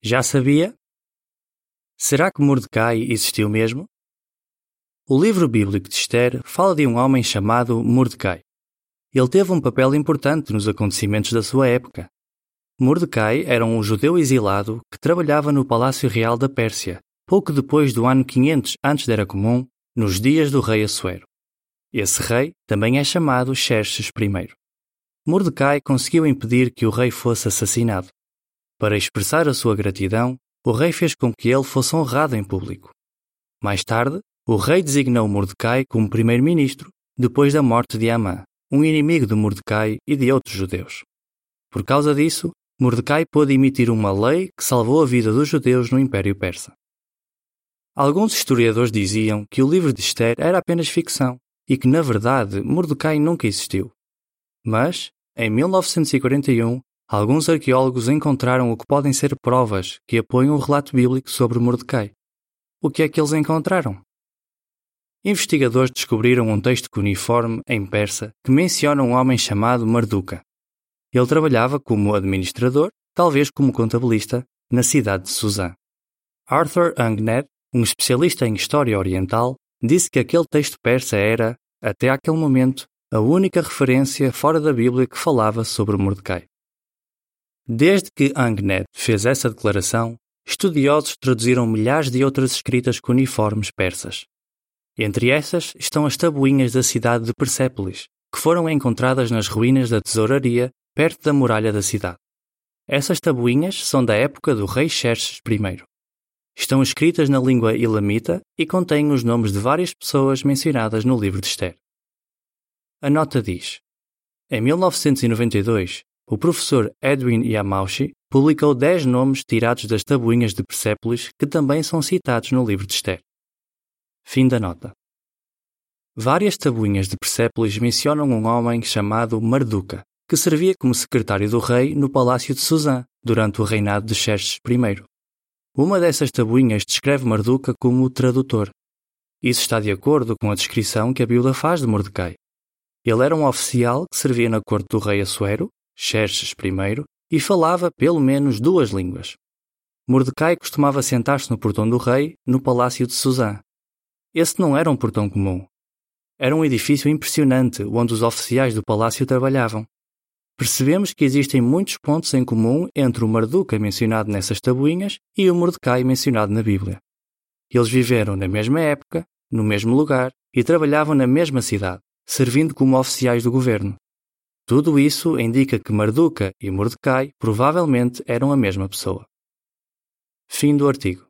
Já sabia? Será que Mordecai existiu mesmo? O livro bíblico de Esther fala de um homem chamado Mordecai. Ele teve um papel importante nos acontecimentos da sua época. Mordecai era um judeu exilado que trabalhava no Palácio Real da Pérsia, pouco depois do ano 500 antes da Era Comum, nos dias do rei Assuero. Esse rei também é chamado Xerxes I. Mordecai conseguiu impedir que o rei fosse assassinado. Para expressar a sua gratidão, o rei fez com que ele fosse honrado em público. Mais tarde, o rei designou Mordecai como primeiro-ministro depois da morte de Amã, um inimigo de Mordecai e de outros judeus. Por causa disso, Mordecai pôde emitir uma lei que salvou a vida dos judeus no Império Persa. Alguns historiadores diziam que o livro de Esther era apenas ficção e que, na verdade, Mordecai nunca existiu. Mas, em 1941, alguns arqueólogos encontraram o que podem ser provas que apoiam o relato bíblico sobre Mordecai. O que é que eles encontraram? Investigadores descobriram um texto cuneiforme em persa que menciona um homem chamado Marduka. Ele trabalhava como administrador, talvez como contabilista, na cidade de Suzã. Arthur Angnet, um especialista em história oriental, disse que aquele texto persa era, até aquele momento, a única referência fora da Bíblia que falava sobre Mordecai. Desde que Angnet fez essa declaração, estudiosos traduziram milhares de outras escritas cuneiformes persas. Entre essas estão as tabuinhas da cidade de Persépolis, que foram encontradas nas ruínas da tesouraria perto da muralha da cidade. Essas tabuinhas são da época do rei Xerxes I. Estão escritas na língua ilamita e contêm os nomes de várias pessoas mencionadas no livro de Esther. A nota diz: Em 1992, o professor Edwin Yamauchi publicou 10 nomes tirados das tabuinhas de Persépolis que também são citados no livro de Esther. Fim da nota. Várias tabuinhas de Persépolis mencionam um homem chamado Marduca, que servia como secretário do rei no palácio de Suzã durante o reinado de Xerxes I. Uma dessas tabuinhas descreve Marduca como o tradutor. Isso está de acordo com a descrição que a Bíblia faz de Mordecai. Ele era um oficial que servia na corte do rei Assuero, Xerxes I, e falava pelo menos duas línguas. Mordecai costumava sentar-se no portão do rei, no palácio de Suzã. Esse não era um portão comum. Era um edifício impressionante onde os oficiais do palácio trabalhavam percebemos que existem muitos pontos em comum entre o Marduca mencionado nessas tabuinhas e o Mordecai mencionado na Bíblia. Eles viveram na mesma época, no mesmo lugar e trabalhavam na mesma cidade, servindo como oficiais do governo. Tudo isso indica que Marduca e Mordecai provavelmente eram a mesma pessoa. Fim do artigo.